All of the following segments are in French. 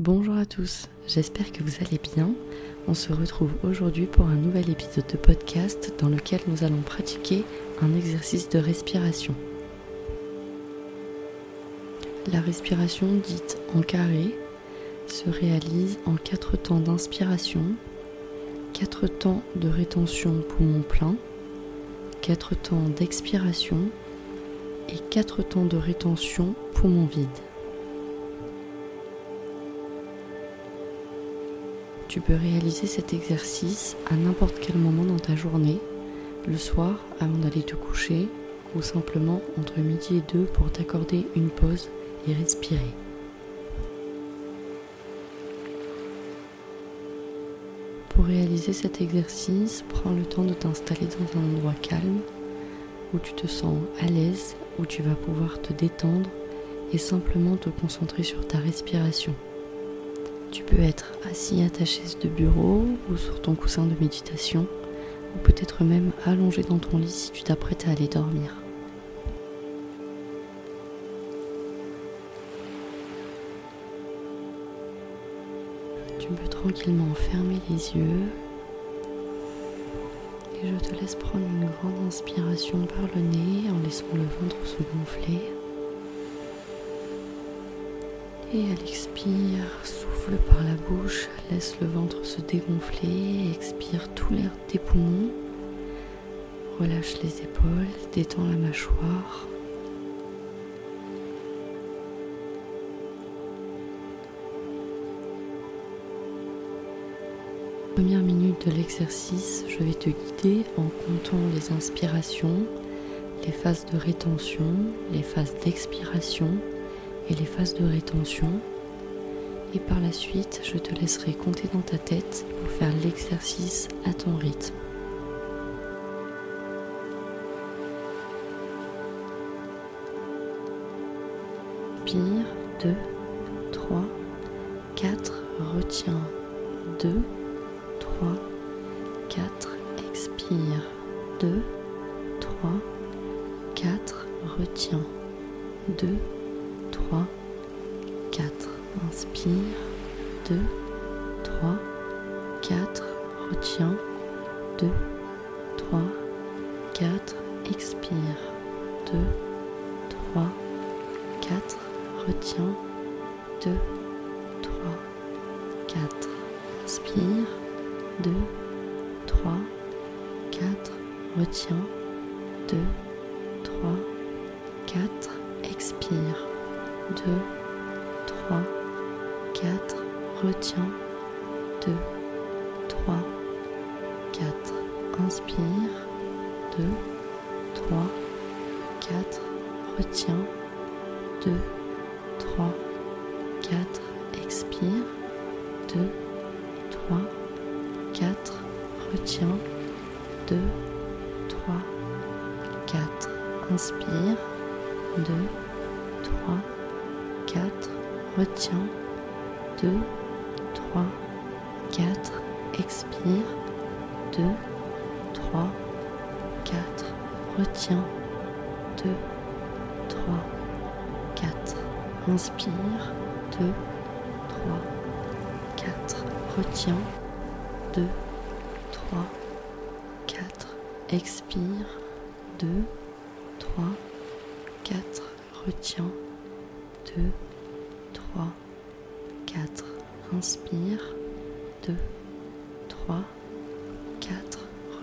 Bonjour à tous, j'espère que vous allez bien. On se retrouve aujourd'hui pour un nouvel épisode de podcast dans lequel nous allons pratiquer un exercice de respiration. La respiration dite en carré se réalise en quatre temps d'inspiration, quatre temps de rétention poumon plein, quatre temps d'expiration et quatre temps de rétention poumon vide. Tu peux réaliser cet exercice à n'importe quel moment dans ta journée, le soir avant d'aller te coucher ou simplement entre midi et deux pour t'accorder une pause et respirer. Pour réaliser cet exercice, prends le temps de t'installer dans un endroit calme où tu te sens à l'aise, où tu vas pouvoir te détendre et simplement te concentrer sur ta respiration. Tu peux être assis à ta chaise de bureau ou sur ton coussin de méditation, ou peut-être même allongé dans ton lit si tu t'apprêtes à aller dormir. Tu peux tranquillement fermer les yeux et je te laisse prendre une grande inspiration par le nez en laissant le ventre se gonfler. Et à l'expire, souffle par la bouche, laisse le ventre se dégonfler, expire tout l'air des poumons, relâche les épaules, détends la mâchoire. Première minute de l'exercice, je vais te guider en comptant les inspirations, les phases de rétention, les phases d'expiration et les phases de rétention. Et par la suite, je te laisserai compter dans ta tête pour faire l'exercice à ton rythme. Inspire 2, 3, 4, retiens 2, 3, 4, expire 2, 3, 4, retiens 2, 3, 4. Inspire. 2, 3, 4. Retiens. 2, 3, 4. Expire. 2, 3, 4. Retiens. 2, 3, 4. Inspire. 2, 3, 4. Retiens. 2, 3, 4. Expire. 2, 3, 4, retiens, 2, 3, 4, inspire, 2, 3, 4, retiens, 2, 3, 4, expire, 2, 3, 4, retiens, 2, 3, 4, inspire, 2, 3, 4, retiens, 2, 3, 4, expire, 2, 3, 4, retiens, 2, 3, 4, inspire, 2, 3, 4, retiens, 2, 3, 4, expire, 2, 3, 4, retiens, 2, 3, 4, inspire, 2, 3, 4,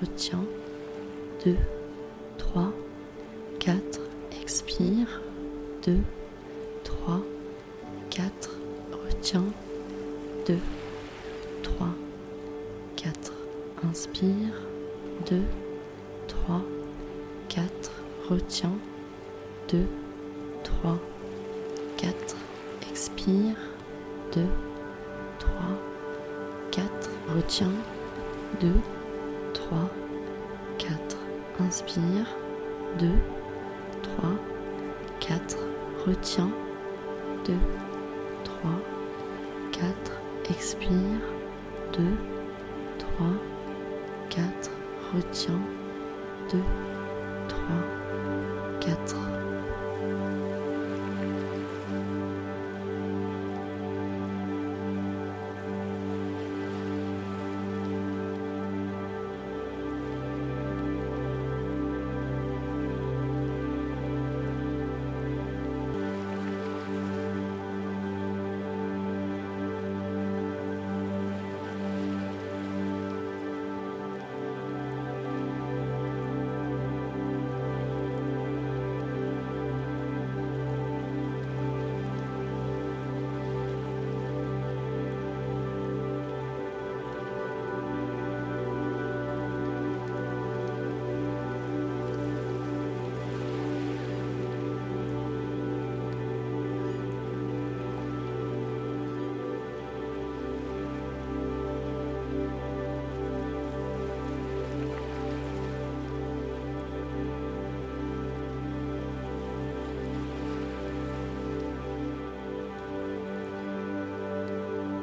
retiens, 2, 3, 4, expire, 2, 3, 4, retiens, 2, 3, 4, inspire, 2, 3, 4, retiens, 2, 3, 4, expire, 2, 3, 4, retiens, 2, 3, 4, inspire, 2, 3, 4, retiens, 2, 3, 4, expire, 2, 3, 4, retiens, 2, 3, 4.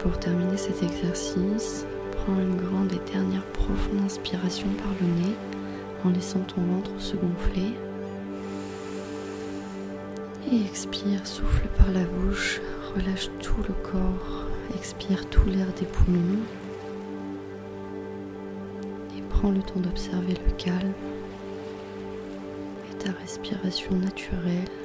Pour terminer cet exercice, prends une grande et dernière profonde inspiration par le nez en laissant ton ventre se gonfler. Et expire, souffle par la bouche, relâche tout le corps, expire tout l'air des poumons. Et prends le temps d'observer le calme et ta respiration naturelle.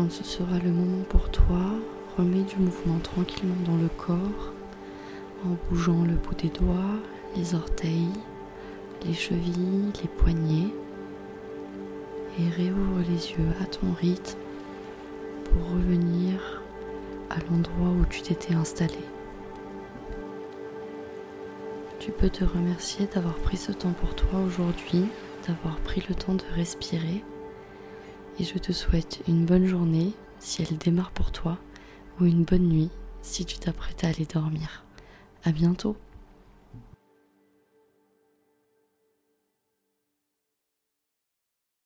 Quand ce sera le moment pour toi, remets du mouvement tranquillement dans le corps en bougeant le bout des doigts, les orteils, les chevilles, les poignets et réouvre les yeux à ton rythme pour revenir à l'endroit où tu t'étais installé. Tu peux te remercier d'avoir pris ce temps pour toi aujourd'hui, d'avoir pris le temps de respirer et je te souhaite une bonne journée si elle démarre pour toi ou une bonne nuit si tu t'apprêtes à aller dormir. À bientôt!